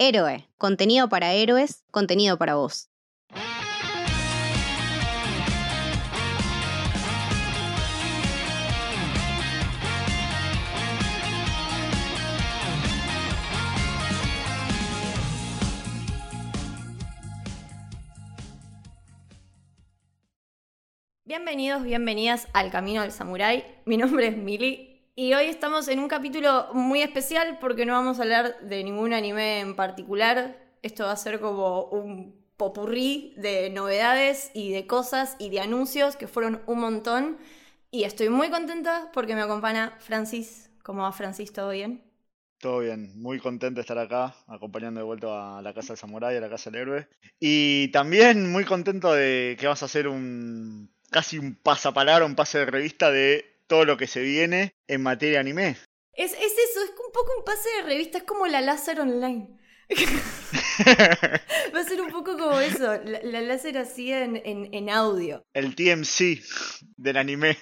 Héroe, contenido para héroes, contenido para vos. Bienvenidos, bienvenidas al Camino del Samurái. Mi nombre es Mili y hoy estamos en un capítulo muy especial porque no vamos a hablar de ningún anime en particular. Esto va a ser como un popurrí de novedades y de cosas y de anuncios que fueron un montón. Y estoy muy contenta porque me acompaña Francis. ¿Cómo va Francis? ¿Todo bien? Todo bien, muy contento de estar acá, acompañando de vuelta a la Casa del Samurai, a la Casa del Héroe. Y también muy contento de que vas a hacer un casi un pasapalabra, un pase de revista de todo lo que se viene en materia anime. Es, es eso, es un poco un pase de revista, es como la láser online. Va a ser un poco como eso, la, láser así en, en, audio. El TMC del anime.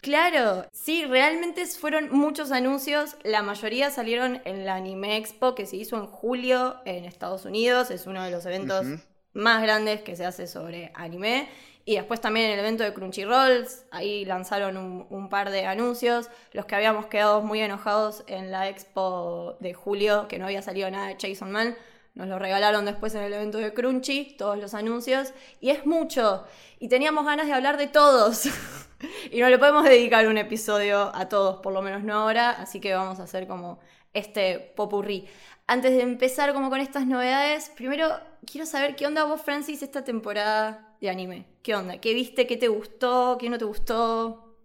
Claro, sí, realmente fueron muchos anuncios. La mayoría salieron en la Anime Expo que se hizo en julio en Estados Unidos. Es uno de los eventos más grandes que se hace sobre anime. Y después también en el evento de Crunchyroll, ahí lanzaron un, par de anuncios. Los que habíamos quedado muy enojados en la expo de julio, que no había salido nada de Jason Man, nos lo regalaron después en el evento de Crunchy, todos los anuncios. Y es mucho. Y teníamos ganas de hablar de todos. y no le podemos dedicar un episodio a todos, por lo menos no ahora. Así que vamos a hacer como este popurrí. Antes de empezar como con estas novedades, primero quiero saber qué onda vos, Francis, esta temporada de anime? ¿Qué onda? ¿Qué viste? ¿Qué te gustó? ¿Qué no te gustó?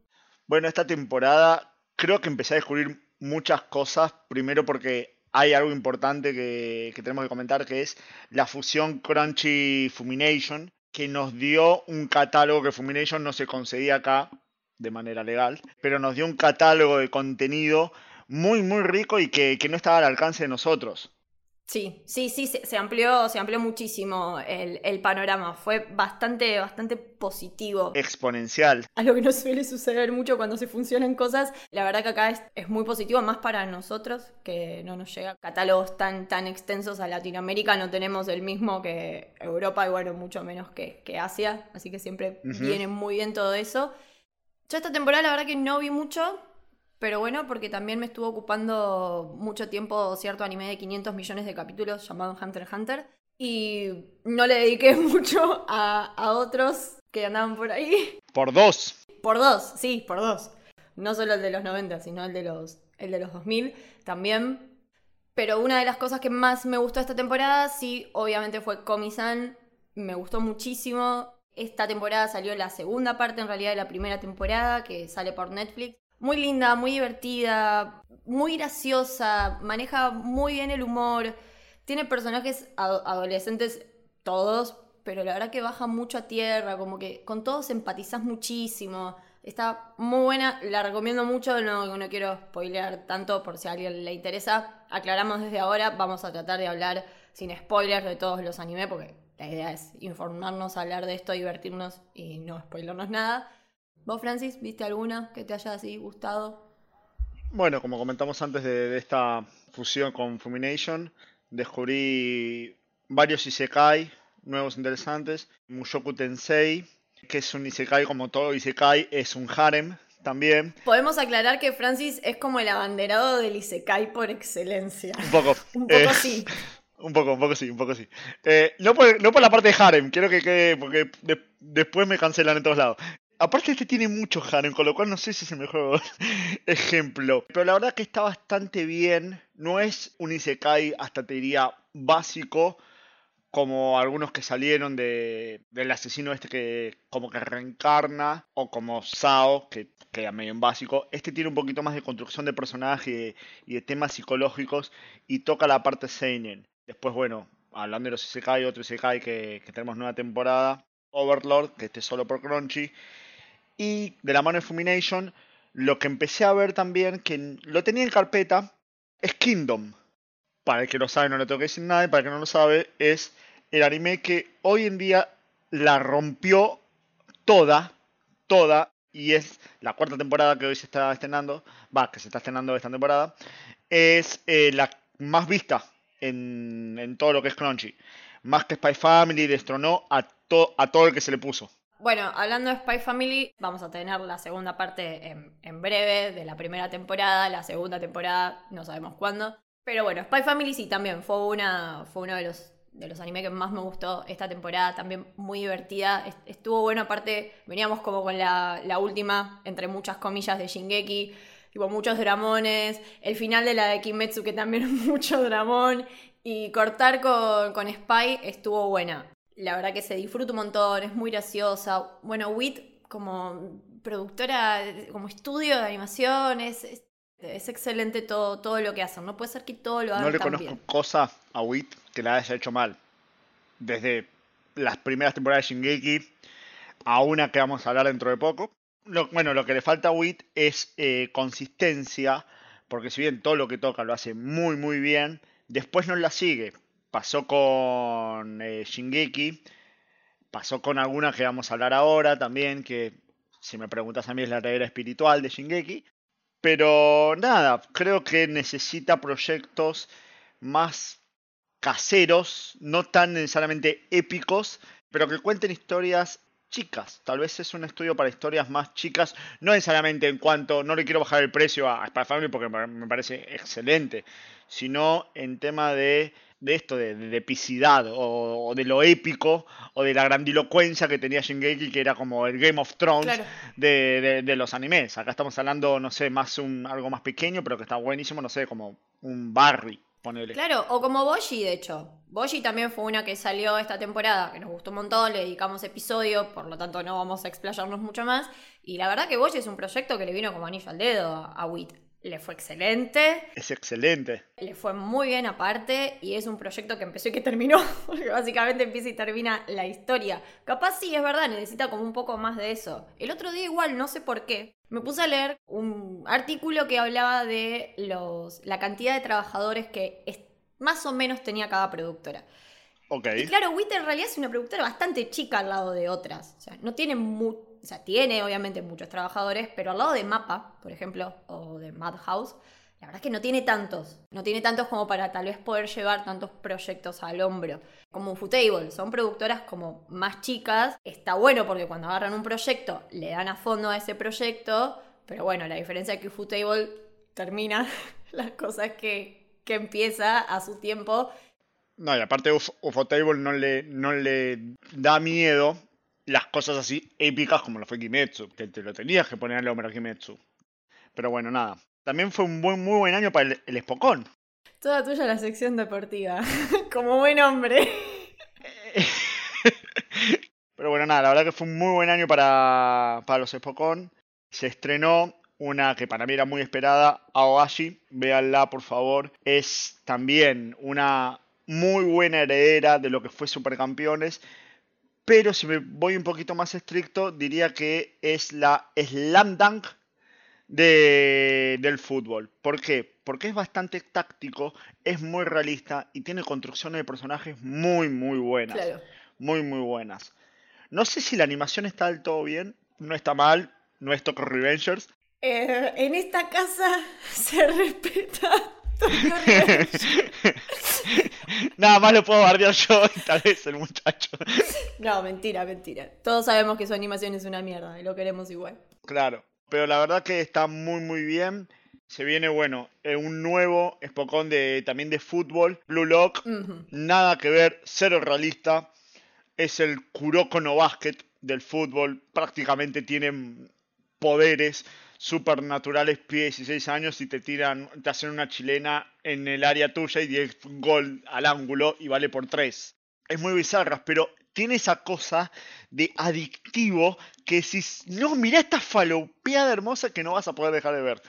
Bueno, esta temporada creo que empecé a descubrir muchas cosas. Primero porque hay algo importante que, tenemos que comentar, que es la fusión Crunchy Fumination, que nos dio un catálogo que Fumination no se concedía acá de manera legal, pero nos dio un catálogo de contenido muy, muy rico y que no estaba al alcance de nosotros. Sí, sí, sí, se, amplió, se amplió muchísimo el, panorama. Fue bastante, bastante positivo. Exponencial. Algo que no suele suceder mucho cuando se funcionan cosas. La verdad que acá es, muy positivo, más para nosotros, que no nos llega catálogos tan, tan extensos a Latinoamérica. No tenemos el mismo que Europa y bueno, mucho menos que, Asia. Así que siempre viene muy bien todo eso. Yo esta temporada la verdad que no vi mucho, pero bueno, porque también me estuvo ocupando mucho tiempo cierto anime de 500 millones de capítulos llamado Hunter x Hunter. Y no le dediqué mucho a, otros que andaban por ahí. Por dos. Por dos, sí, por dos. No solo el de los 90, sino el de los, el de los 2000 también. Pero una de las cosas que más me gustó esta temporada, sí, obviamente fue Komi-san. Me gustó muchísimo. Esta temporada salió la segunda parte, en realidad, de la primera temporada, que sale por Netflix muy linda, muy divertida, muy graciosa, maneja muy bien el humor, tiene personajes adolescentes todos, pero la verdad que baja mucho a tierra, como que con todos empatizas muchísimo. Está muy buena, la recomiendo mucho, no, no quiero spoilear tanto por si a alguien le interesa. Aclaramos desde ahora, vamos a tratar de hablar sin spoilers de todos los animes, porque la idea es informarnos, hablar de esto, divertirnos y no spoilernos nada. ¿Vos, Francis, viste alguna que te haya así gustado? Bueno, como comentamos antes de, esta fusión con Fumination, descubrí varios Isekai nuevos interesantes. Mushoku Tensei, que es un Isekai como todo Isekai, es un harem también. Podemos aclarar que Francis es como el abanderado del Isekai por excelencia. Un poco. un poco eh, sí. Un poco, un poco sí, un poco sí. Eh, no, por, no por la parte de harem, quiero que quede, porque después me cancelan en todos lados. Aparte este tiene mucho harem, con lo cual no sé si es el mejor ejemplo. Pero la verdad que está bastante bien. No es un Isekai, hasta te diría, básico, como algunos que salieron de, del asesino este que como que reencarna, o como Sao, que queda medio en básico. Este tiene un poquito más de construcción de personaje y de, temas psicológicos y toca la parte Seinen. Después, bueno, hablando de los Isekai, otro Isekai que, que tenemos nueva temporada, Overlord, que esté solo por Crunchy. Y de la mano de Fumination, lo que empecé a ver también, que lo tenía en carpeta, es Kingdom. Para el que lo sabe, no le tengo que decir nada, y para el que no lo sabe, es el anime que hoy en día la rompió toda, toda, y es la cuarta temporada que hoy se está estrenando, va, que se está estrenando esta temporada, es eh, la más vista en, todo lo que es Crunchy. Más que Spy Family, destronó a, to- a todo el que se le puso. Bueno, hablando de Spy Family, vamos a tener la segunda parte en, en breve de la primera temporada, la segunda temporada no sabemos cuándo. Pero bueno, Spy Family sí también fue una fue uno de los de los animes que más me gustó esta temporada, también muy divertida. Est- Estuvo bueno, aparte veníamos como con la, la última, entre muchas comillas, de Shingeki, tipo muchos dramones, el final de la de Kimetsu que también mucho dramón, y cortar con, con Spy estuvo buena. La verdad que se disfruta un montón, es muy graciosa. Bueno, Wit como productora, como estudio de animación, es, es, es excelente todo, todo lo que hacen. No puede ser que todo lo hagan No le tan conozco bien. cosa a Wit que la haya hecho mal. Desde las primeras temporadas de Shingeki a una que vamos a hablar dentro de poco. Lo- bueno, lo que le falta a Wit es eh, consistencia, porque si bien todo lo que toca lo hace muy muy bien, después no la sigue. Pasó con eh, Shingeki, pasó con alguna que vamos a hablar ahora también, que si me preguntas a mí es la heredera espiritual de Shingeki. Pero nada, creo que necesita proyectos más caseros, no tan necesariamente épicos, pero que cuenten historias chicas. Tal vez es un estudio para historias más chicas, no necesariamente en cuanto, no le quiero bajar el precio a Spy Family porque me parece excelente, sino en tema de, de esto, de, de epicidad o, o de lo épico o de la grandilocuencia que tenía Shingeki, que era como el Game of Thrones Claro. de, de- de los animes. Acá estamos hablando, no sé, más un algo más pequeño, pero que está buenísimo, no sé, como un Barry, ponele. Claro, o como Boshi, de hecho. Boshi también fue una que salió esta temporada, que nos gustó un montón, le dedicamos episodio, por lo tanto no vamos a explayarnos mucho más. Y la verdad que Boshi es un proyecto que le vino como anillo al dedo a, a Wit. Le fue excelente, Es excelente. le fue muy bien aparte, y es un proyecto que empezó y que terminó, porque básicamente empieza y termina la historia. Capaz sí, es verdad, necesita como un poco más de eso. El otro día igual, no sé por qué, me puse a leer un artículo que hablaba de los, la cantidad de trabajadores que es- más o menos tenía cada productora. Ok. Y claro, WIT en realidad es una productora bastante chica al lado de otras. O sea, no tiene mu o sea, tiene obviamente muchos trabajadores, pero al lado de Mapa, por ejemplo, o de Madhouse, la verdad es que no tiene tantos. No tiene tantos como para tal vez poder llevar tantos proyectos al hombro. Como Ufotable, son productoras como más chicas. Está bueno porque cuando agarran un proyecto, le dan a fondo a ese proyecto. Pero bueno, la diferencia es que Ufotable termina las cosas que, que empieza a su tiempo No, y aparte Uf Ufotable no le, no le da miedo las cosas así épicas como lo fue Kimetsu, que te lo tenías que poner al hombro a Kimetsu. Pero bueno, nada. También fue un buen, muy buen año para el, el Spokon. Toda tuya la sección deportiva. Como buen hombre. Pero bueno, nada, la verdad que fue un muy buen año para, para los Spokon. Se estrenó una que para mí era muy esperada, Aoashi. Véanla, por favor. Es también una muy buena heredera de lo que fue Supercampeones. Pero si me voy un poquito más estricto, diría que es la Slam Dunk de, del fútbol. ¿Por qué? Porque es bastante táctico, es muy realista y tiene construcciones de personajes muy, muy buenas. Claro. Muy, muy buenas. No sé si la animación está del todo bien, no está mal, no es Tokyo Revengers. Eh, en esta casa se respeta. Nada más lo puedo bardear yo y tal vez el muchacho. No, mentira, mentira. Todos sabemos que su animación es una mierda y lo queremos igual. Claro, pero la verdad que está muy, muy bien. Se viene, bueno, eh, un nuevo Spokon de, también de fútbol, Blue Lock. Nada que ver, cero realista. Es el Kuroko no Basket del fútbol. Prácticamente tienen poderes supernaturales, pie 16 años y te tiran, te hacen una chilena en el área tuya y 10 gol al ángulo y vale por 3. Es muy bizarra, pero tiene esa cosa de adictivo que si no, mirá esta falopeada hermosa que no vas a poder dejar de ver.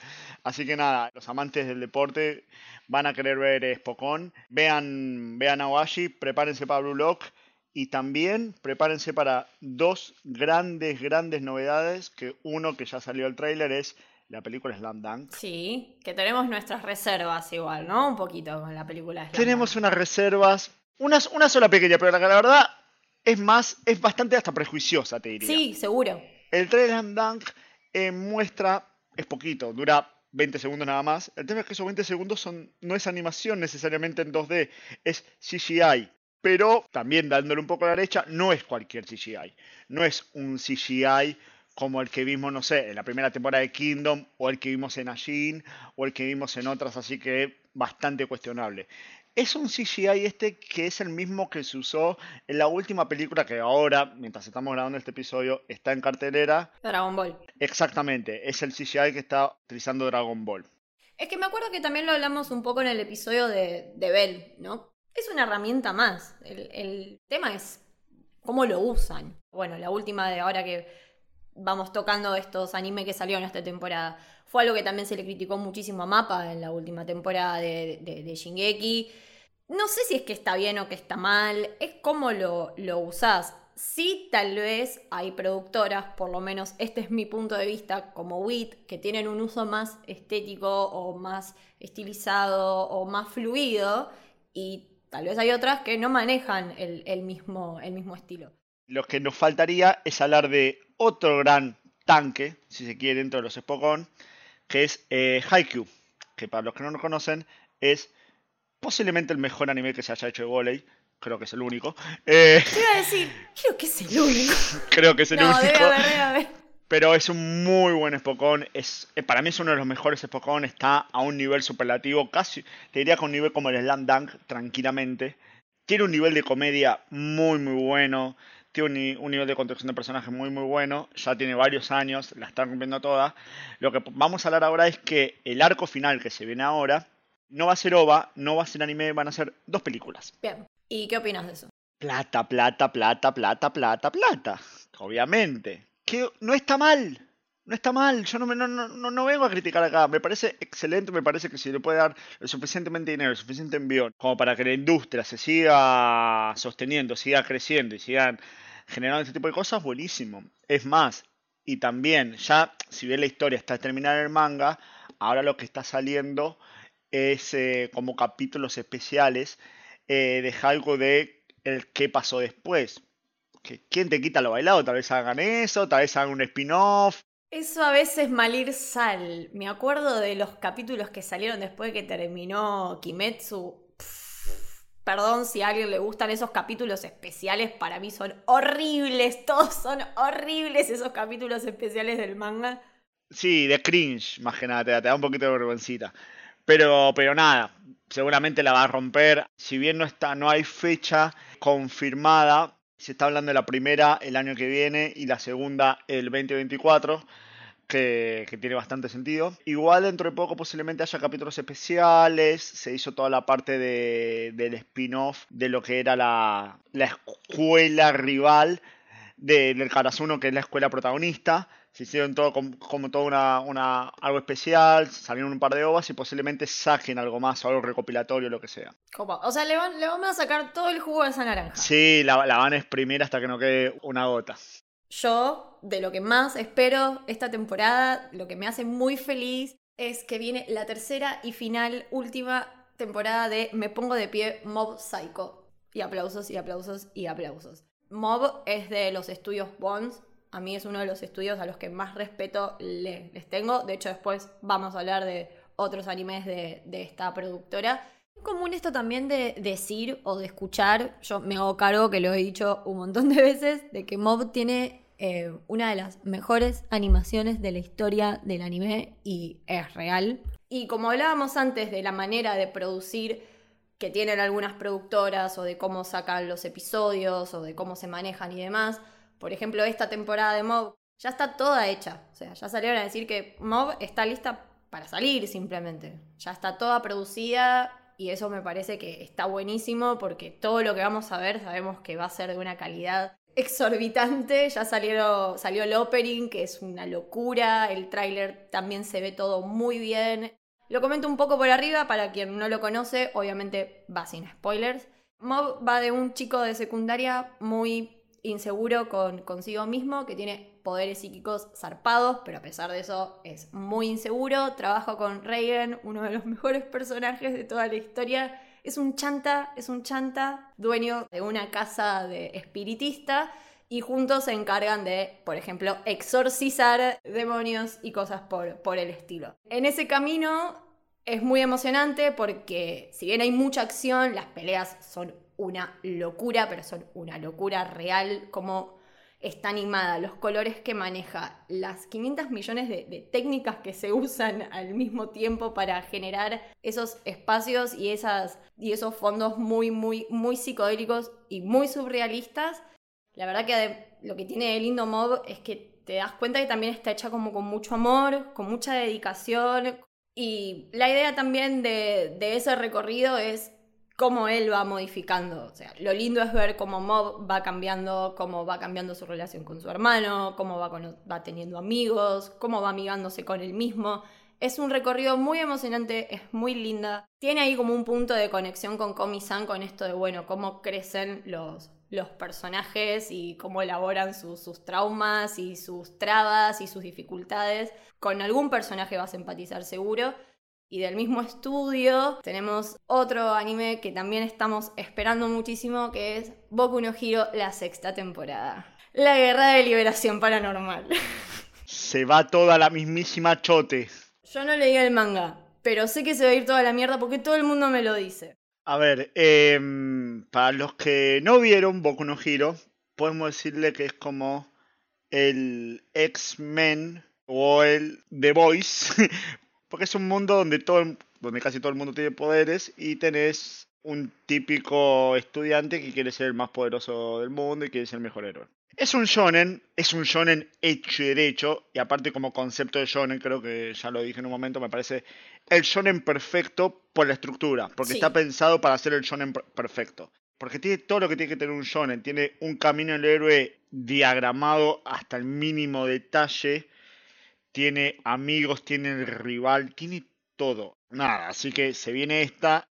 Así que nada, los amantes del deporte van a querer ver Spokon. Vean, vean Awashi, prepárense para Blue Lock y también prepárense para dos grandes, grandes novedades. Que uno que ya salió el tráiler es la película Slam Dunk. Sí, que tenemos nuestras reservas igual, ¿no? Un poquito con la película Slam Tenemos Dunk. unas reservas, una, una sola pequeña, pero la, la verdad es más, es bastante hasta prejuiciosa, te diría. Sí, seguro. El trailer Slam Dunk eh, muestra, es poquito, dura 20 segundos nada más. El tema es que esos 20 segundos son, no es animación necesariamente en 2D, es CGI. Pero también dándole un poco a la derecha, no es cualquier CGI. No es un CGI como el que vimos, no sé, en la primera temporada de Kingdom, o el que vimos en Ajin, o el que vimos en otras, así que bastante cuestionable. Es un CGI este que es el mismo que se usó en la última película que ahora, mientras estamos grabando este episodio, está en cartelera. Dragon Ball. Exactamente, es el CGI que está utilizando Dragon Ball. Es que me acuerdo que también lo hablamos un poco en el episodio de, de Bell, ¿no? Es una herramienta más. El, el tema es cómo lo usan. Bueno, la última de ahora que vamos tocando estos animes que salieron esta temporada. Fue algo que también se le criticó muchísimo a Mapa en la última temporada de, de, de Shingeki. No sé si es que está bien o que está mal, es cómo lo, lo usás. Sí, tal vez hay productoras, por lo menos este es mi punto de vista, como WIT, que tienen un uso más estético o más estilizado o más fluido, y tal vez hay otras que no manejan el, el mismo, el mismo estilo. Lo que nos faltaría es hablar de otro gran tanque, si se quiere, dentro de los Spokon, que es eh, Haikyuu, que para los que no lo conocen es posiblemente el mejor anime que se haya hecho de volei. Creo que es el único. Eh, Te iba a decir, creo que es el único. creo que es el no, único. debe haber, debe haber. Pero es un muy buen Spokon. Es, eh, para mí es uno de los mejores Spokon. Está a un nivel superlativo. Casi, te diría que un nivel como el Slam Dunk, tranquilamente. Tiene un nivel de comedia muy, muy bueno. Tiene un, ni- un nivel de construcción de personaje muy, muy bueno. Ya tiene varios años. La están rompiendo toda. Lo que vamos a hablar ahora es que el arco final que se viene ahora no va a ser OVA, no va a ser anime, van a ser dos películas. Bien, ¿y qué opinas de eso? Plata, plata, plata, plata, plata, plata. Obviamente. Que no está mal. No está mal. Yo no, me- no, no, no, vengo a criticar acá. Me parece excelente. Me parece que si le puede dar suficientemente dinero, suficiente envío, como para que la industria se siga sosteniendo, siga creciendo y sigan generando este tipo de cosas, buenísimo. Es más, y también, ya, si bien la historia está terminada en el manga, ahora lo que está saliendo es eh, como capítulos especiales eh, de algo de el qué pasó después. Que, ¿Quién te quita lo bailado? Tal vez hagan eso, tal vez hagan un spin-off. Eso a veces malir sal. Me acuerdo de los capítulos que salieron después de que terminó Kimetsu. Pff, Perdón si a alguien le gustan esos capítulos especiales, para mí son horribles, todos son horribles esos capítulos especiales del manga. Sí, de cringe, más que nada, te da, te da un poquito de vergüencita. Pero, pero nada, seguramente la va a romper. Si bien no está, no hay fecha confirmada, se está hablando de la primera el año que viene y la segunda el 2024. Que, tiene bastante sentido. Igual dentro de poco posiblemente haya capítulos especiales. Se hizo toda la parte de, del spin-off de lo que era la, la escuela rival de- del Karasuno, que es la escuela protagonista. Se hicieron todo como, como todo una, una, algo especial, salieron un par de ovas y posiblemente saquen algo más, algo recopilatorio, lo que sea. Copa. O sea, le, van, le vamos a sacar todo el jugo de esa naranja. Sí, la, la van a exprimir hasta que no quede una gota. Yo, de lo que más espero esta temporada, lo que me hace muy feliz, es que viene la tercera y final, última temporada de Me Pongo de Pie Mob Psycho. Y aplausos y aplausos y aplausos. Mob es de los estudios Bonds. A mí es uno de los estudios a los que más respeto le- les tengo. De hecho, después vamos a hablar de otros animes de, esta productora. Es común esto también de decir o de escuchar, yo me hago cargo que lo he dicho un montón de veces, de que Mob tiene eh, una de las mejores animaciones de la historia del anime y es real. Y como hablábamos antes de la manera de producir que tienen algunas productoras o de cómo sacan los episodios o de cómo se manejan y demás, por ejemplo, esta temporada de Mob ya está toda hecha. O sea, ya salieron a decir que Mob está lista para salir simplemente. Ya está toda producida y eso me parece que está buenísimo porque todo lo que vamos a ver sabemos que va a ser de una calidad exorbitante. Ya salieron, salió el opening, que es una locura. El tráiler también se ve todo muy bien. Lo comento un poco por arriba para quien no lo conoce, obviamente va sin spoilers. Mob va de un chico de secundaria muy inseguro con consigo mismo, que tiene poderes psíquicos zarpados, pero a pesar de eso es muy inseguro. Trabaja con Reagan, uno de los mejores personajes de toda la historia. Es un chanta, es un chanta, dueño de una casa de espiritista y juntos se encargan de, por ejemplo, exorcizar demonios y cosas por, por el estilo. En ese camino es muy emocionante porque si bien hay mucha acción, las peleas son una locura, pero son una locura real, como está animada, los colores que maneja, las 500 millones de, técnicas que se usan al mismo tiempo para generar esos espacios y, esas, y esos fondos muy, muy, muy psicodélicos y muy surrealistas. La verdad que lo que tiene el lindo mob es que te das cuenta que también está hecha como con mucho amor, con mucha dedicación. Y la idea también de, de ese recorrido es cómo él va modificando. O sea, lo lindo es ver cómo Mob va cambiando, cómo va cambiando su relación con su hermano, cómo va, va teniendo amigos, cómo va amigándose con él mismo. Es un recorrido muy emocionante, es muy linda. Tiene ahí como un punto de conexión con Komi-san, con esto de, bueno, cómo crecen los, los personajes y cómo elaboran sus traumas y sus trabas y sus dificultades. Con algún personaje vas a empatizar seguro. Y del mismo estudio tenemos otro anime que también estamos esperando muchísimo, que es Boku no Hero, la sexta temporada. La guerra de liberación paranormal. Se va toda la mismísima chote. Yo no leí el manga, pero sé que se va a ir toda la mierda porque todo el mundo me lo dice. A ver, em, para los que no vieron Boku no Hero, podemos decirle que es como el X-Men o el The Voice Porque es un mundo donde, todo, donde casi todo el mundo tiene poderes y tenés un típico estudiante que quiere ser el más poderoso del mundo y quiere ser el mejor héroe. Es un shonen, es un shonen hecho y derecho, y aparte como concepto de shonen, creo que ya lo dije en un momento, me parece el shonen perfecto por la estructura, porque está pensado para ser el shonen perfecto. Porque tiene todo lo que tiene que tener un shonen, tiene un camino del héroe diagramado hasta el mínimo detalle, tiene amigos, tiene rival, tiene todo. Nada, así que se viene esta.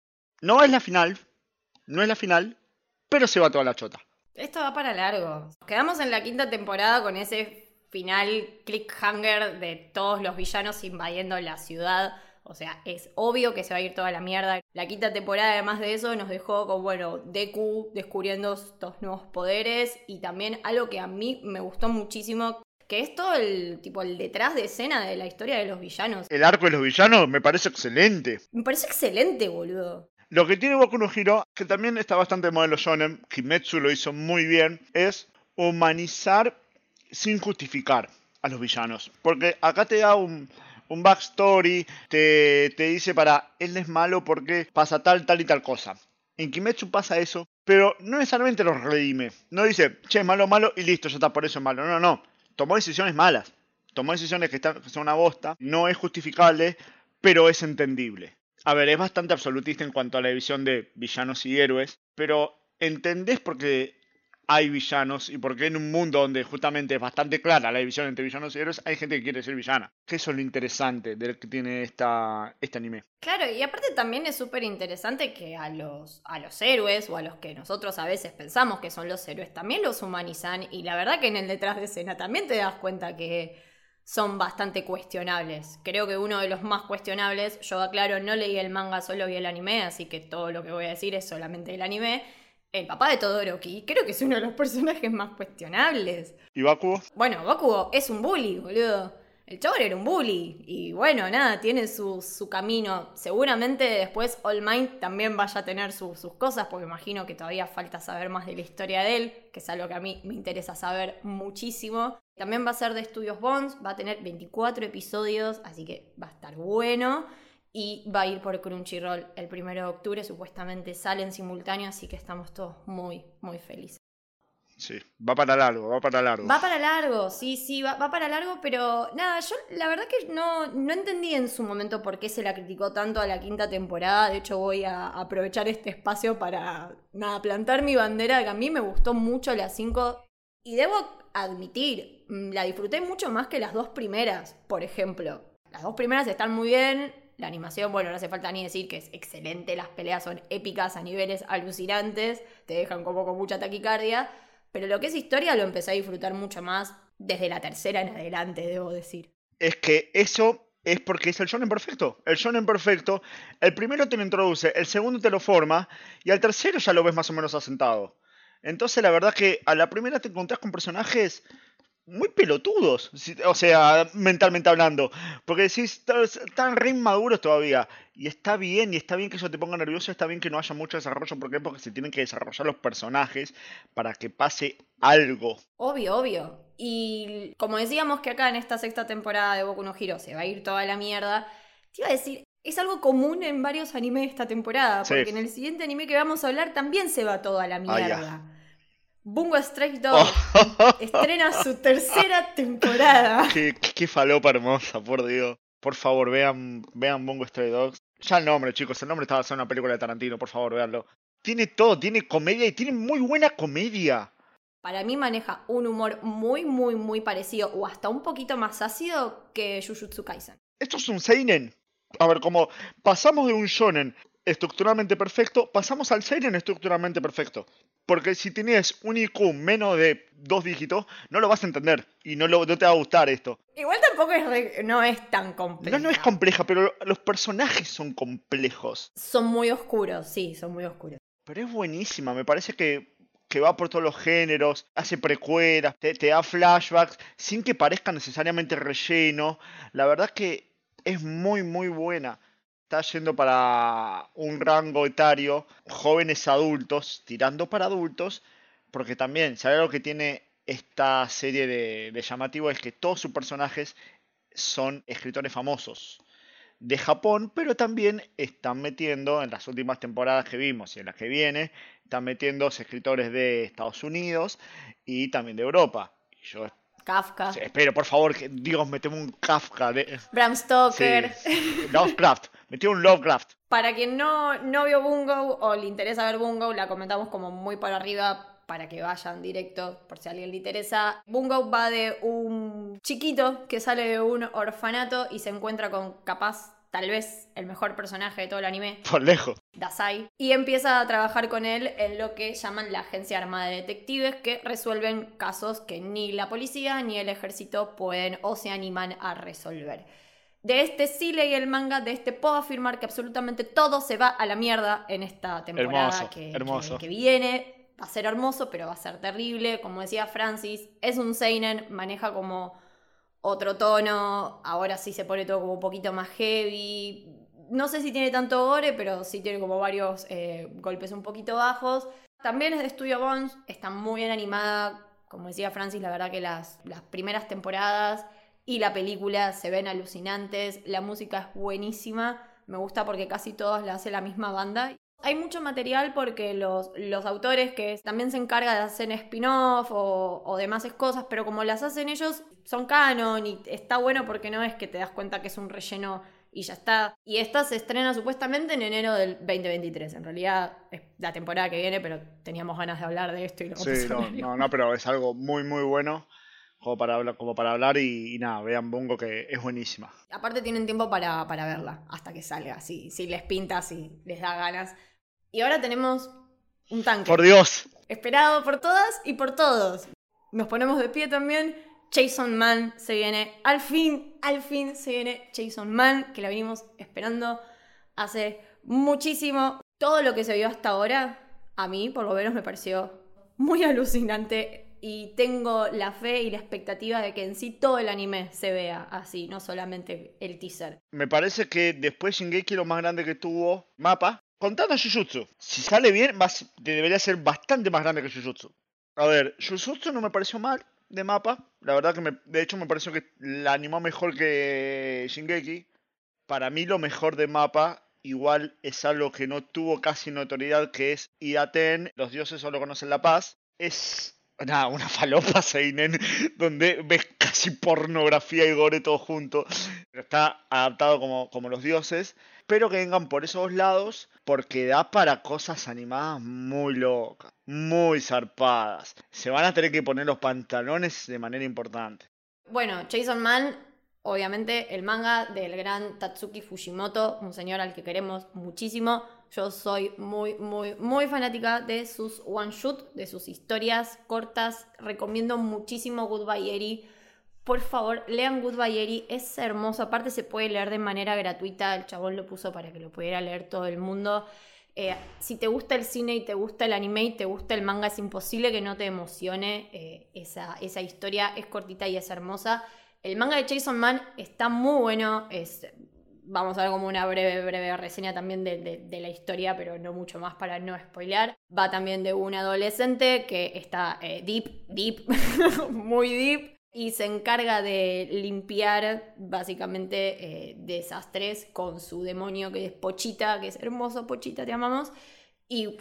No es la final, no es la final, pero se va toda la chota. Esto va para largo. Quedamos en la quinta temporada con ese final clickhanger de todos los villanos invadiendo la ciudad. O sea, es obvio que se va a ir toda la mierda. La quinta temporada, además de eso, nos dejó con, bueno, Deku descubriendo estos nuevos poderes y también algo que a mí me gustó muchísimo, que es todo el tipo el detrás de escena de la historia de los villanos. El arco de los villanos me parece excelente. Me parece excelente, boludo. Lo que tiene Boku no Hero, que también está bastante modelo shonen, Kimetsu lo hizo muy bien, es humanizar sin justificar a los villanos. Porque acá te da un, un backstory, te, te dice para él es malo porque pasa tal, tal y tal cosa. En Kimetsu pasa eso, pero no necesariamente lo redime. No dice, che, malo, malo y listo, ya está, por eso es malo. No, no tomó decisiones malas, tomó decisiones que, están, son una bosta, no es justificable, pero es entendible. A ver, es bastante absolutista en cuanto a la división de villanos y héroes, pero entendés por qué hay villanos y por qué en un mundo donde justamente es bastante clara la división entre villanos y héroes, hay gente que quiere ser villana. Eso es lo interesante del que tiene esta, este anime. Claro, y aparte también es súper interesante que a los, a los héroes o a los que nosotros a veces pensamos que son los héroes también los humanizan y la verdad que en el detrás de escena también te das cuenta que son bastante cuestionables. Creo que uno de los más cuestionables, yo aclaro, no leí el manga, solo vi el anime, así que todo lo que voy a decir es solamente el anime. El papá de Todoroki creo que es uno de los personajes más cuestionables. ¿Y Bakugo? Bueno, Bakugo es un bully, boludo el chabón era un bully. Y bueno, nada, tiene su, camino. Seguramente después All Might también vaya a tener sus cosas, porque imagino que todavía falta saber más de la historia de él, que es algo que a mí me interesa saber muchísimo. También va a ser de Estudios Bonds, va a tener 24 episodios, así que va a estar bueno. Y va a ir por Crunchyroll el primero de octubre, supuestamente sale en simultáneo, así que estamos todos muy, muy felices. Sí, va para largo, va para largo. Va para largo, sí, sí, va, para largo, pero nada, yo la verdad que no, no entendí en su momento por qué se la criticó tanto a la quinta temporada. De hecho, voy a aprovechar este espacio para, nada, plantar mi bandera, que a mí me gustó mucho las cinco. Y debo admitir, mm, la disfruté mucho más que las dos primeras, por ejemplo. Las dos primeras están muy bien, la animación, bueno, no hace falta ni decir que es excelente, las peleas son épicas a niveles alucinantes, te dejan como con mucha taquicardia. Pero lo que es historia lo empecé a disfrutar mucho más desde la tercera en adelante, debo decir. Es que eso es porque es el shonen perfecto. El shonen perfecto, el primero te lo introduce, el segundo te lo forma y al tercero ya lo ves más o menos asentado. Entonces la verdad que a la primera te encontrás con personajes muy pelotudos, o sea, mentalmente hablando, porque decís, "Está- están re inmaduros todavía, y está bien, y está bien que eso te ponga nervioso, está bien que no haya mucho desarrollo, ¿por qué? Porque se tienen que desarrollar los personajes para que pase algo. Obvio, obvio. Y como decíamos que acá en esta sexta temporada de Boku no Hero se va a ir toda la mierda, te iba a decir, es algo común en varios animes de esta temporada, Sí. porque en el siguiente anime que vamos a hablar también se va toda la ya. Bungo Strike Dog estrena su tercera temporada. qué, falopa hermosa, por Dios. Por favor, vean, vean Bongo Stray Dogs. Ya el nombre, chicos, el nombre está basado en una película de Tarantino, por favor, véanlo. Tiene todo, tiene comedia y tiene muy buena comedia. Para mí maneja un humor muy, muy, muy parecido o hasta un poquito más ácido que Jujutsu Kaisen. Esto es un seinen. A ver, como pasamos de un shonen estructuralmente perfecto, pasamos al seinen estructuralmente perfecto. Porque si tienes un IQ menos de dos dígitos, no lo vas a entender y no, lo, no te va a gustar esto. Igual tampoco es, re- no es tan complejo. No, no es compleja, pero los personajes son complejos. Son muy oscuros, sí, son muy oscuros. Pero es buenísima, me parece que, que va por todos los géneros, hace precuelas, te, te da flashbacks, sin que parezca necesariamente relleno. La verdad que es muy, muy buena. Está yendo para un rango etario, jóvenes adultos, tirando para adultos, porque también, ¿sabes lo que tiene esta serie de, de llamativo? Es que todos sus personajes son escritores famosos de Japón, pero también están metiendo en las últimas temporadas que vimos y en las que viene, están metiendo escritores de Estados Unidos y también de Europa. Y yo Kafka, espero, por favor, que Dios metemos un Kafka de... Bram Stoker. Sí, Lovecraft, metió un Lovecraft. Para quien no, no vio Bungo o le interesa ver Bungo, la comentamos como muy por arriba para que vayan directo por si a alguien le interesa. Bungo va de un chiquito que sale de un orfanato y se encuentra con capaz, tal vez, el mejor personaje de todo el anime, Por lejos. Dasai, y empieza a trabajar con él en lo que llaman la Agencia Armada de Detectives, que resuelven casos que ni la policía ni el ejército pueden o se animan a resolver. De este sí leí el manga, de este puedo afirmar que absolutamente todo se va a la mierda en esta temporada Hermoso, que, hermoso. que- que viene. Va a ser hermoso, pero va a ser terrible. Como decía Francis, es un Seinen, maneja como otro tono. Ahora sí se pone todo como un poquito más heavy. No sé si tiene tanto gore, pero sí tiene como varios eh, golpes un poquito bajos. También es de Studio Bones, está muy bien animada. Como decía Francis, la verdad que las, las primeras temporadas y la película se ven alucinantes. La música es buenísima. Me gusta porque casi todos la hace la misma banda. Hay mucho material porque los, los autores que también se encargan de hacer spin-off o, o demás cosas, pero como las hacen ellos, son canon y está bueno porque no es que te das cuenta que es un relleno y ya está. Y esta se estrena supuestamente en enero del 2023. En realidad es la temporada que viene, pero teníamos ganas de hablar de esto y lo Sí, no, no, no, pero es algo muy, muy bueno como para hablar, como para hablar y, y nada, vean Bungo que es buenísima. Aparte tienen tiempo para, para verla hasta que salga, si, si les pinta, si les da ganas. Y ahora tenemos un tanque. Por Dios. Esperado por todas y por todos. Nos ponemos de pie también. Jason Man se viene. Al fin, al fin se viene Jason Man, que la venimos esperando hace muchísimo. Todo lo que se vio hasta ahora, a mí por lo menos me pareció muy alucinante. Y tengo la fe y la expectativa de que en sí todo el anime se vea así, no solamente el teaser. Me parece que después Shingeki lo más grande que tuvo, Mapa, contando a Jujutsu. Si sale bien, ser- debería ser bastante más grande que Jujutsu. A ver, Jujutsu no me pareció mal de Mapa. La verdad que me, de hecho me pareció que la animó mejor que Shingeki. Para mí lo mejor de Mapa igual es algo que no tuvo casi notoriedad, que es Idaten, los dioses solo conocen la paz. Es una falopa seinen donde ves casi pornografía y gore todo junto. Pero está adaptado como, como los dioses. Espero que vengan por esos lados porque da para cosas animadas muy locas, muy zarpadas. Se van a tener que poner los pantalones de manera importante. Bueno, Jason Man, obviamente el manga del gran Tatsuki Fujimoto, un señor al que queremos muchísimo. Yo soy muy, muy, muy fanática de sus one shot, de sus historias cortas. Recomiendo muchísimo Goodbye Eri. Por favor, lean Goodbye Eri, es hermoso. Aparte, se puede leer de manera gratuita. El chabón lo puso para que lo pudiera leer todo el mundo. eh, si te gusta el cine y te gusta el anime y te gusta el manga, es imposible que no te emocione eh, esa, esa historia. Es cortita y es hermosa. El manga de Jason Man está muy bueno. Es, vamos a ver como una breve, breve reseña también de, de- la historia, pero no mucho más para no spoilear. Va también de un adolescente que está eh, deep, deep, muy deep, y se encarga de limpiar básicamente eh, desastres con su demonio que es Pochita, que es hermoso, Pochita, te amamos, y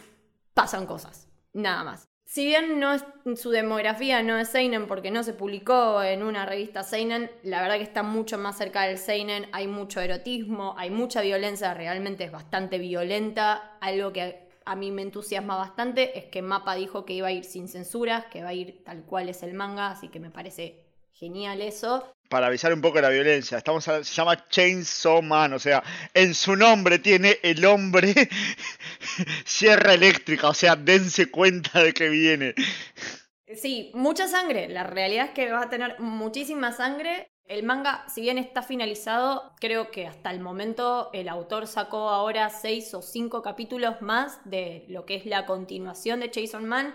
pasan cosas, nada más. Si bien no es, su demografía no es Seinen porque no se publicó en una revista Seinen, la verdad que está mucho más cerca del Seinen, hay mucho erotismo, hay mucha violencia, realmente es bastante violenta, algo que a mí me entusiasma bastante es que Mapa dijo que iba a ir sin censuras, que va a ir tal cual es el manga, así que me parece genial eso. Para avisar un poco de la violencia, estamos a- se llama Chainsaw Man, o sea, en su nombre tiene el hombre sierra eléctrica, o sea, dense cuenta de que viene. Sí, mucha sangre. La realidad es que va a tener muchísima sangre. El manga, si bien está finalizado, creo que hasta el momento el autor sacó ahora seis o cinco capítulos más de lo que es la continuación de Jason Man.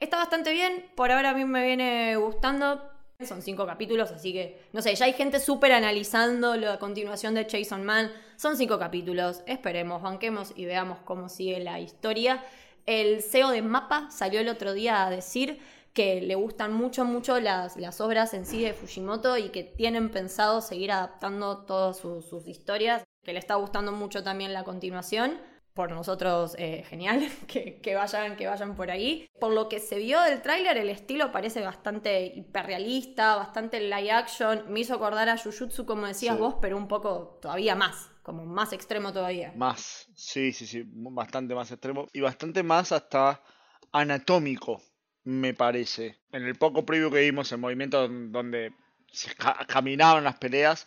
Está bastante bien, por ahora a mí me viene gustando. Son cinco capítulos, así que, no sé, ya hay gente súper analizando la continuación de Jason Man. Son cinco capítulos, esperemos, banquemos y veamos cómo sigue la historia. El CEO de Mapa salió el otro día a decir que le gustan mucho, mucho las, las obras en sí de Fujimoto y que tienen pensado seguir adaptando todas sus, sus historias, que le está gustando mucho también la continuación. Por nosotros, eh, genial, que, que vayan, que vayan por ahí. Por lo que se vio del tráiler, el estilo parece bastante hiperrealista, bastante live action. Me hizo acordar a Jujutsu, como decías Sí. vos, pero un poco todavía más, como más extremo todavía. Más, sí, sí, sí, bastante más extremo y bastante más hasta anatómico, me parece. En el poco preview que vimos, el movimiento donde se ca- caminaban las peleas,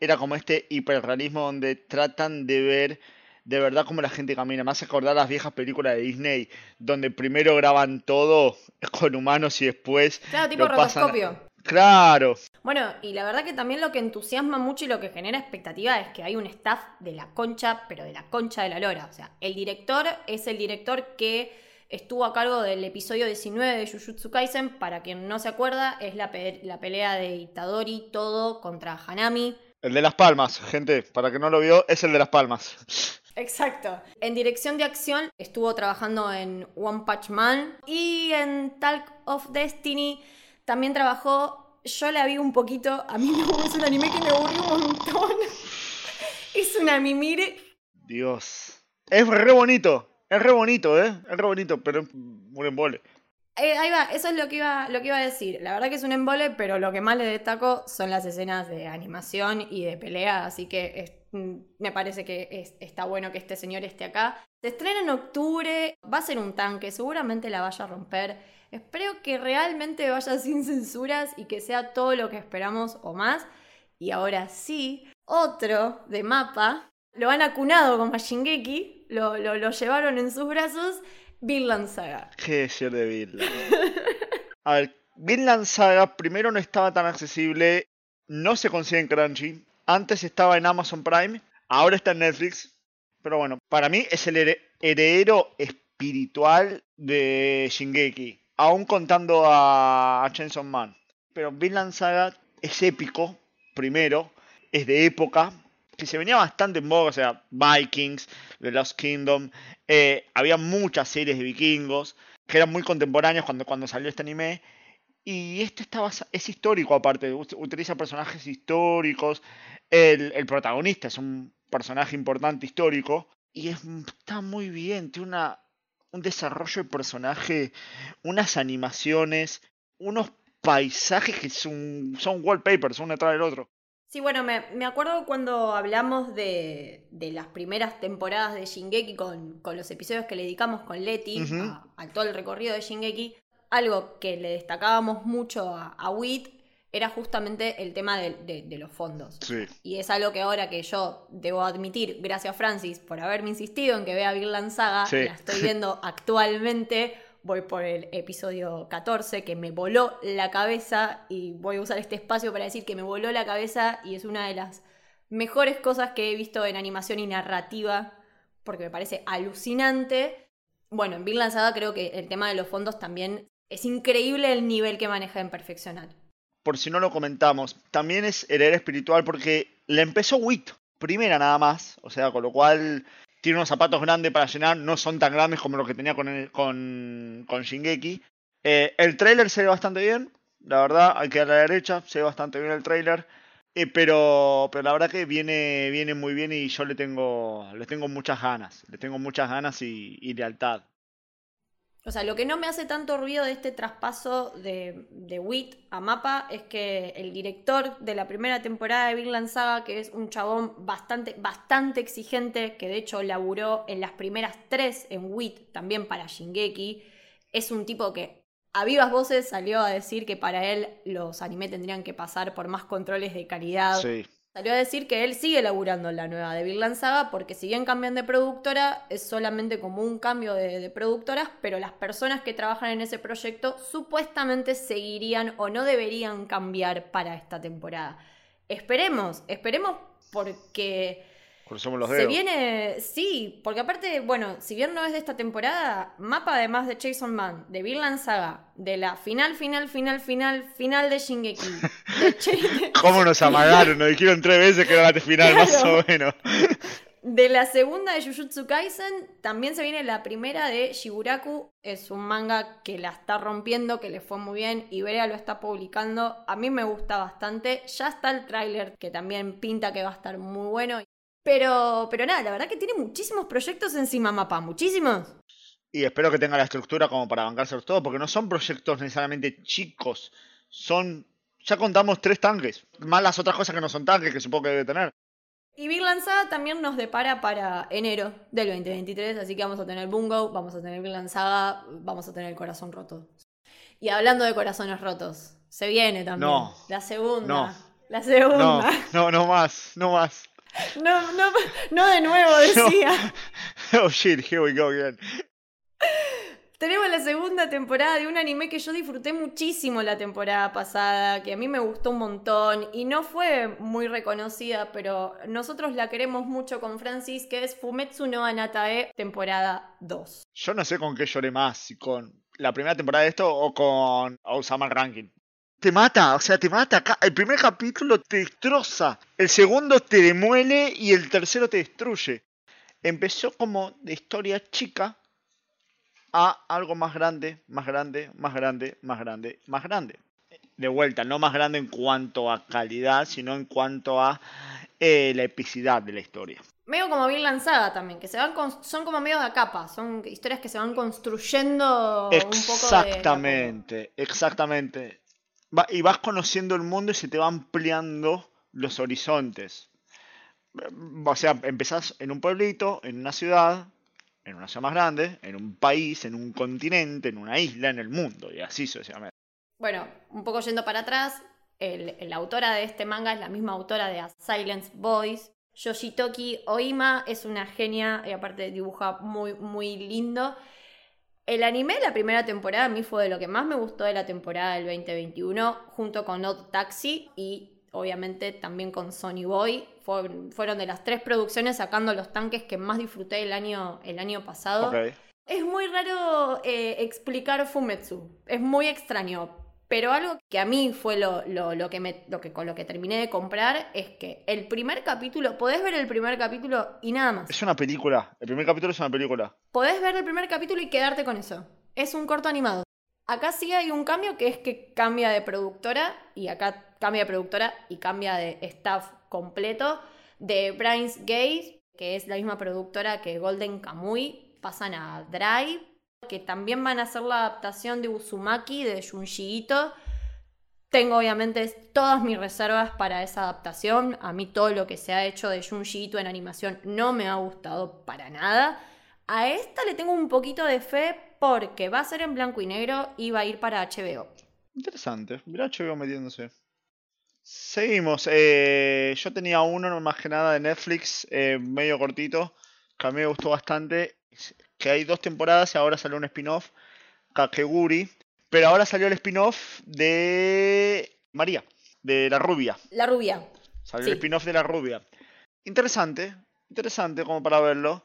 era como este hiperrealismo donde tratan de ver de verdad cómo la gente camina. Me hace acordar las viejas películas de Disney, donde primero graban todo con humanos y después Claro, tipo lo pasan. Claro, Bueno, y la verdad que también lo que entusiasma mucho y lo que genera expectativa es que hay un staff de la concha, pero de la concha de la lora. O sea, el director es el director que estuvo a cargo del episodio 19 de Jujutsu Kaisen. Para quien no se acuerda, es la, pe- la pelea de Itadori todo contra Hanami. el de las palmas, gente, para que no lo vio, es el de las palmas. Exacto. En dirección de acción estuvo trabajando en One Punch Man y en Talk of Destiny también trabajó. Yo la vi un poquito, a mí no, es un anime que me aburrió un montón. Es una mimire. Dios. Es re bonito. Es re bonito, ¿eh? Es re bonito, pero es un embole. Eh, ahí va, eso es lo que, iba, lo que iba a decir. La verdad que es un embole, pero lo que más le destaco son las escenas de animación y de pelea, así que es- me parece que es- está bueno que este señor esté acá. Se estrena en octubre, va a ser un tanque, seguramente la vaya a romper. Espero que realmente vaya sin censuras y que sea todo lo que esperamos o más. Y ahora sí, otro de mapa. Lo han acunado como a Shingeki, lo, lo, llevaron en sus brazos. Vinland Saga. Qué de Vinland. A ver, Vinland Saga primero no estaba tan accesible, no se consigue en Crunchy, antes estaba en Amazon Prime, ahora está en Netflix, pero bueno, para mí es el here- heredero espiritual de Shingeki, aún contando a, a Chainsaw Man. Pero Vinland Saga es épico, primero, es de época, que se venía bastante en boga, o sea, Vikings, The Lost Kingdom, eh, había muchas series de vikingos que eran muy contemporáneos cuando, cuando salió este anime. Y este está basa- es histórico aparte, ut- utiliza personajes históricos. El, el protagonista es un personaje importante histórico. Y es- está muy bien, tiene una, un desarrollo de personaje, unas animaciones, unos paisajes que son, son wallpapers, uno detrás del otro. Sí, bueno, me, me acuerdo cuando hablamos de, de las primeras temporadas de Shingeki con, con los episodios que le dedicamos con Leti a, a todo el recorrido de Shingeki. Algo que le destacábamos mucho a, a Wit era justamente el tema de, de- de los fondos. Sí. Y es algo que ahora que yo debo admitir, gracias Francis por haberme insistido en que vea Vinland Saga, Sí. la estoy viendo actualmente. Voy por el episodio 14 que me voló la cabeza y voy a usar este espacio para decir que me voló la cabeza y es una de las mejores cosas que he visto en animación y narrativa porque me parece alucinante. Bueno, en Vinland Saga creo que el tema de los fondos también es increíble el nivel que maneja en perfeccionar. Por si no lo comentamos, también es héroe espiritual porque le empezó Wit, primera nada más, o sea, con lo cual tiene unos zapatos grandes para llenar, no son tan grandes como los que tenía con, el- con, Shingeki. Eh, el trailer se ve bastante bien, la verdad, hay que a la derecha, se ve bastante bien el trailer. Eh, pero, pero la verdad que viene, viene muy bien y yo le tengo, le tengo muchas ganas, le tengo muchas ganas y lealtad. O sea, lo que no me hace tanto ruido de este traspaso de, de Wit a Mapa es que el director de la primera temporada de Vinland Saga, que es un chabón bastante, bastante exigente, que de hecho laburó en las primeras tres en Wit, también para Shingeki, es un tipo que a vivas voces salió a decir que para él los anime tendrían que pasar por más controles de calidad. Sí. Salió a decir que él sigue laburando la nueva de Vinland Saga porque si bien cambian de productora, es solamente como un cambio de, de productoras, pero las personas que trabajan en ese proyecto supuestamente seguirían o no deberían cambiar para esta temporada. Esperemos, esperemos porque Crucemos los se dedos. viene, sí, porque aparte, bueno, si bien no es de esta temporada, mapa además de Jason Man, de Vinland Saga, de la final, final, final, final, final de Shingeki, de ¿Cómo nos amagaron? Nos dijeron tres veces que era la final, más o menos. De la segunda de Jujutsu Kaisen, también se viene la primera de Shiguraku. Es un manga que la está rompiendo, que le fue muy bien. Iberia lo está publicando. A mí me gusta bastante. Ya está el tráiler, que también pinta que va a estar muy bueno. Pero, pero nada, la verdad que tiene muchísimos proyectos encima, Mapa. Muchísimos. Y espero que tenga la estructura como para bancárselos todos, porque no son proyectos necesariamente chicos. Son. Ya contamos tres tanques. Más las otras cosas que no son tanques, que supongo que debe tener. Y Vinland Saga también nos depara para enero del 2023, así que vamos a tener Bungo, vamos a tener Vinland Saga, vamos a tener el corazón roto. Y hablando de corazones rotos, se viene también No. la segunda. No. La No, segunda. no, no más, no más. No, no, no de nuevo, decía. Oh shit, here we go again. Tenemos la segunda temporada de un anime que yo disfruté muchísimo la temporada pasada, que a mí me gustó un montón y no fue muy reconocida, pero nosotros la queremos mucho con Francis, que es Fumetsu no Anatae, temporada 2. Yo no sé con qué lloré más, si con la primera temporada de esto o con Osama Ranking. Te mata, o sea, te mata. El primer capítulo te destroza, el segundo te demuele y el tercero te destruye. Empezó como de historia chica a algo más grande, más grande, más grande, más grande, más grande. De vuelta, no más grande en cuanto a calidad, sino en cuanto a eh, la epicidad de la historia. Medio como bien lanzada también, que se van con- son como medio de capa, son historias que se van construyendo un poco de-. Exactamente, exactamente. Va- y vas conociendo el mundo y se te van ampliando los horizontes. O sea, empezás en un pueblito, en una ciudad, en una ciudad más grande, en un país, en un continente, en una isla, en el mundo, y así sucesivamente. Bueno, un poco yendo para atrás, la autora de este manga es la misma autora de A Silence Boys. Yoshitoki Oima es una genia y aparte dibuja muy, muy lindo. El anime, la primera temporada, a mí fue de lo que más me gustó de la temporada del 2021, junto con Odd Taxi y obviamente también con Sony Boy. Fueron, fueron de las tres producciones sacando los tanques que más disfruté el año, el año pasado. Es muy raro eh, explicar Fumetsu, es muy extraño, pero algo que a mí fue lo, lo- lo que me, lo que, con lo que terminé de comprar es que el primer capítulo, podés ver el primer capítulo y nada más. Es una película. El primer capítulo es una película. Podés ver el primer capítulo y quedarte con eso. Es un corto animado. Acá sí hay un cambio que es que cambia de productora y acá cambia de productora y cambia de staff completo. De Brains Gate, que es la misma productora que Golden Kamuy, pasan a Drive, que también van a hacer la adaptación de Uzumaki de Junji Ito. Tengo obviamente todas mis reservas para esa adaptación. A mí todo lo que se ha hecho de Junji Ito en animación no me ha gustado para nada. A esta le tengo un poquito de fe porque va a ser en blanco y negro y va a ir para HBO. Interesante. Mirá HBO metiéndose. Seguimos. eh, yo tenía uno más que nada de Netflix, eh, medio cortito, que a mí me gustó bastante. Que hay dos temporadas y ahora salió un spin-off, Kakeguri. Pero ahora salió el spin-off de María, de la rubia. La rubia. Salió Sí. el spin-off de la rubia. Interesante, interesante como para verlo.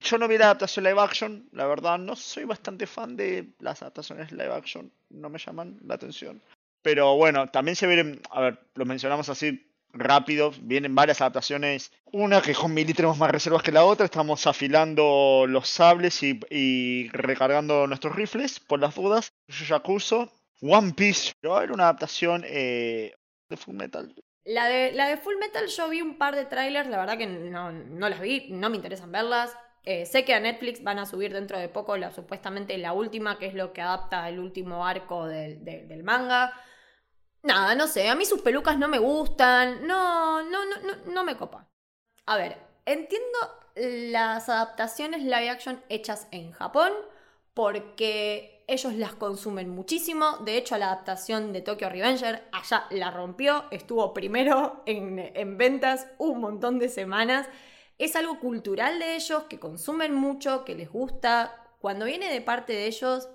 Yo no vi la adaptación live action, la verdad, no soy bastante fan de las adaptaciones live action, no me llaman la atención. Pero bueno, también se vienen, a ver, lo mencionamos así rápido, vienen varias adaptaciones. Una que con Mili tenemos más reservas que la otra, estamos afilando los sables y, recargando nuestros rifles por las dudas. Yakuzo, One Piece, va a haber una adaptación eh, de Full Metal. La de, la de Full Metal yo vi un par de trailers, la verdad que no, no las vi, no me interesan verlas. Eh, sé que a Netflix van a subir dentro de poco la, supuestamente la última, que es lo que adapta el último arco del, del manga. Nada, no sé, a mí sus pelucas no me gustan, no, no, no, no, no me copa. A ver, entiendo las adaptaciones live action hechas en Japón porque ellos las consumen muchísimo. De hecho, la adaptación de Tokyo Revenger allá la rompió, estuvo primero en, en ventas un montón de semanas. Es algo cultural de ellos, que consumen mucho, que les gusta. Cuando viene de parte de ellos,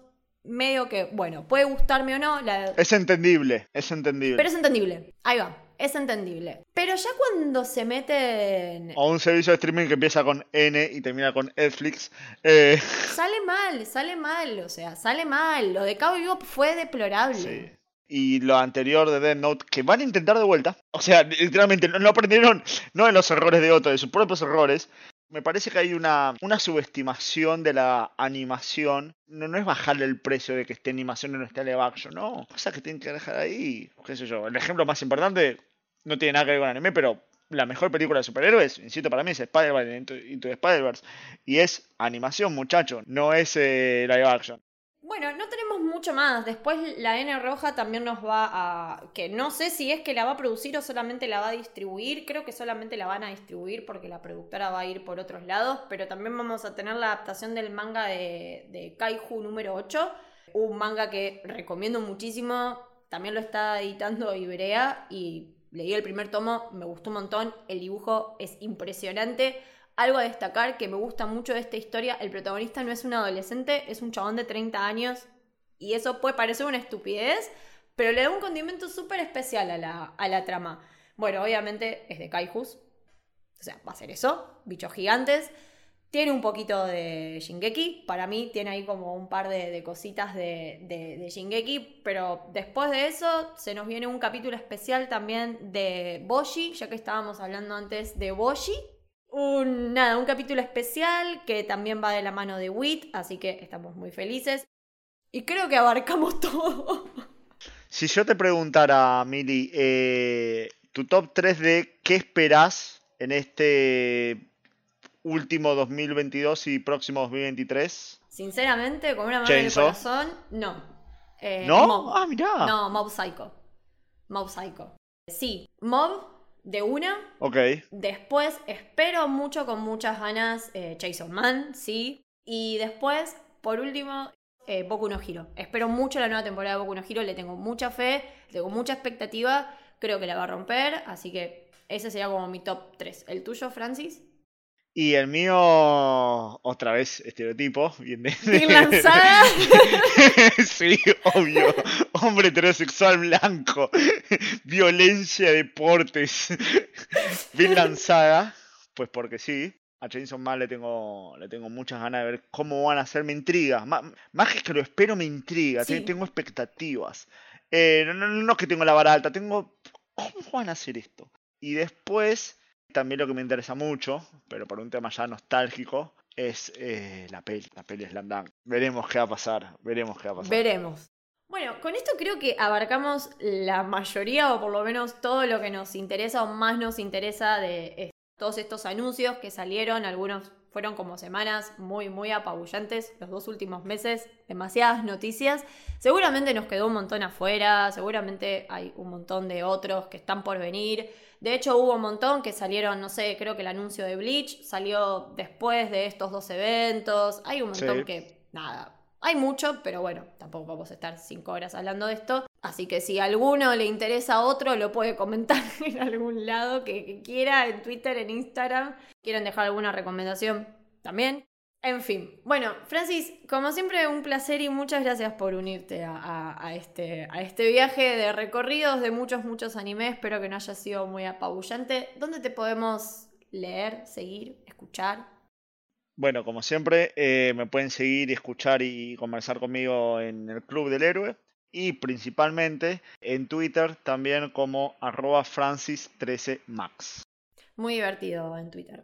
medio que, bueno, puede gustarme o no. La... Es entendible, es entendible. Pero es entendible. Ahí va. Es entendible. Pero ya cuando se meten. O un servicio de streaming que empieza con N y termina con Netflix. Eh... Sale mal, sale mal. O sea, sale mal. Lo de Cabo Vivo fue deplorable. Sí. Y lo anterior de Dead Note, que van a intentar de vuelta. O sea, literalmente no, no aprendieron, no de los errores de otro, de sus propios errores. Me parece que hay una, una subestimación de la animación. No, no es bajarle el precio de que esté animación y no esté live action, no. Cosas que tienen que dejar ahí. Qué sé yo. El ejemplo más importante no tiene nada que ver con anime, pero la mejor película de superhéroes, insisto, para mí es Spider-Man Into, Spider-Verse. Y es animación, muchacho, no es eh, live action. Bueno, no tenemos mucho más. Después la N Roja también nos va a... que no sé si es que la va a producir o solamente la va a distribuir. Creo que solamente la van a distribuir porque la productora va a ir por otros lados. Pero también vamos a tener la adaptación del manga de, de Kaiju número 8. Un manga que recomiendo muchísimo. También lo está editando Ibrea y leí el primer tomo, me gustó un montón. El dibujo es impresionante. Algo a destacar que me gusta mucho de esta historia, el protagonista no es un adolescente, es un chabón de 30 años y eso puede parecer una estupidez, pero le da un condimento súper especial a la, a la trama. Bueno, obviamente es de Kaijus, o sea, va a ser eso, bichos gigantes. Tiene un poquito de Shingeki, para mí tiene ahí como un par de, cositas de, de, de, Shingeki, pero después de eso se nos viene un capítulo especial también de Boshi, ya que estábamos hablando antes de Boshi, un, nada, un capítulo especial que también va de la mano de Wit, así que estamos muy felices. Y creo que abarcamos todo. Si yo te preguntara, Mili, eh, tu top 3 de qué esperás en este último 2022 y próximo 2023. Sinceramente, con una mano en el corazón, no. Eh, ¿No? Mob. Ah, mirá. No, Mob Psycho. Mob Psycho. Sí, Mob de una. Ok. Después espero mucho con muchas ganas eh, Jason Man, sí. Y después, por último, eh, Boku no Hero. Espero mucho la nueva temporada de Boku no Hero, le tengo mucha fe, tengo mucha expectativa, creo que la va a romper, así que ese sería como mi top 3. ¿El tuyo, Francis? Y el mío, otra vez, estereotipo. Bien, de... ¿Bien lanzada? sí, obvio. Hombre heterosexual blanco. Violencia, deportes. Bien lanzada. Pues porque sí. A Jason Man le tengo, le tengo muchas ganas de ver cómo van a hacer. Me intriga. Más, más que lo espero, me intriga. Sí. Tengo expectativas. Eh, no, no, no es que tengo la vara alta. Tengo... ¿Cómo van a hacer esto? Y después también lo que me interesa mucho, pero por un tema ya nostálgico, es eh, la peli. La peli Slam Dunk. Veremos qué va a pasar. Veremos qué va a pasar. Veremos. Bueno, con esto creo que abarcamos la mayoría o por lo menos todo lo que nos interesa o más nos interesa de todos estos anuncios que salieron. Algunos fueron como semanas muy, muy apabullantes los dos últimos meses. Demasiadas noticias. Seguramente nos quedó un montón afuera. Seguramente hay un montón de otros que están por venir. De hecho, hubo un montón que salieron, no sé, creo que el anuncio de Bleach salió después de estos dos eventos. Hay un montón Sí. que, nada, hay mucho, pero bueno, tampoco vamos a estar cinco horas hablando de esto. Así que si a alguno le interesa a otro, lo puede comentar en algún lado que, que quiera, en Twitter, en Instagram. Quieren dejar alguna recomendación también. En fin, bueno, Francis, como siempre, un placer y muchas gracias por unirte a, a- a este, a este viaje de recorridos de muchos, muchos animes. Espero que no haya sido muy apabullante. ¿Dónde te podemos leer, seguir, escuchar? Bueno, como siempre, eh, me pueden seguir, escuchar y conversar conmigo en el Club del Héroe y principalmente en Twitter también como arroba francis13max. Muy divertido en Twitter.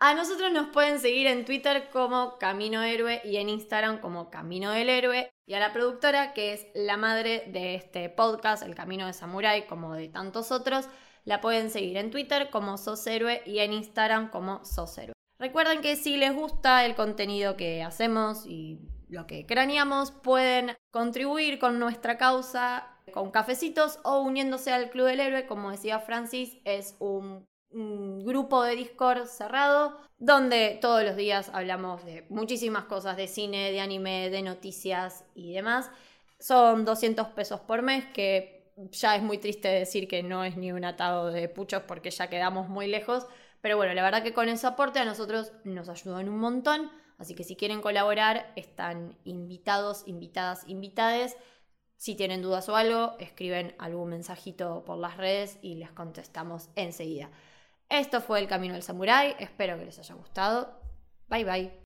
A nosotros nos pueden seguir en Twitter como Camino Héroe y en Instagram como Camino del Héroe. Y a la productora, que es la madre de este podcast, El Camino de Samurai, como de tantos otros, la pueden seguir en Twitter como Sos Héroe y en Instagram como Sos Héroe. Recuerden que si les gusta el contenido que hacemos y lo que craneamos, pueden contribuir con nuestra causa con cafecitos o uniéndose al Club del Héroe. Como decía Francis, es un un grupo de Discord cerrado donde todos los días hablamos de muchísimas cosas, de cine, de anime, de noticias y demás. Son 200 pesos por mes, que ya es muy triste decir que no es ni un atado de puchos porque ya quedamos muy lejos. Pero bueno, la verdad que con ese aporte a nosotros nos ayudan un montón. Así que si quieren colaborar, están invitados, invitadas, invitades. Si tienen dudas o algo, escriben algún mensajito por las redes y les contestamos enseguida. Esto fue El Camino del Samurái, espero que les haya gustado. Bye bye.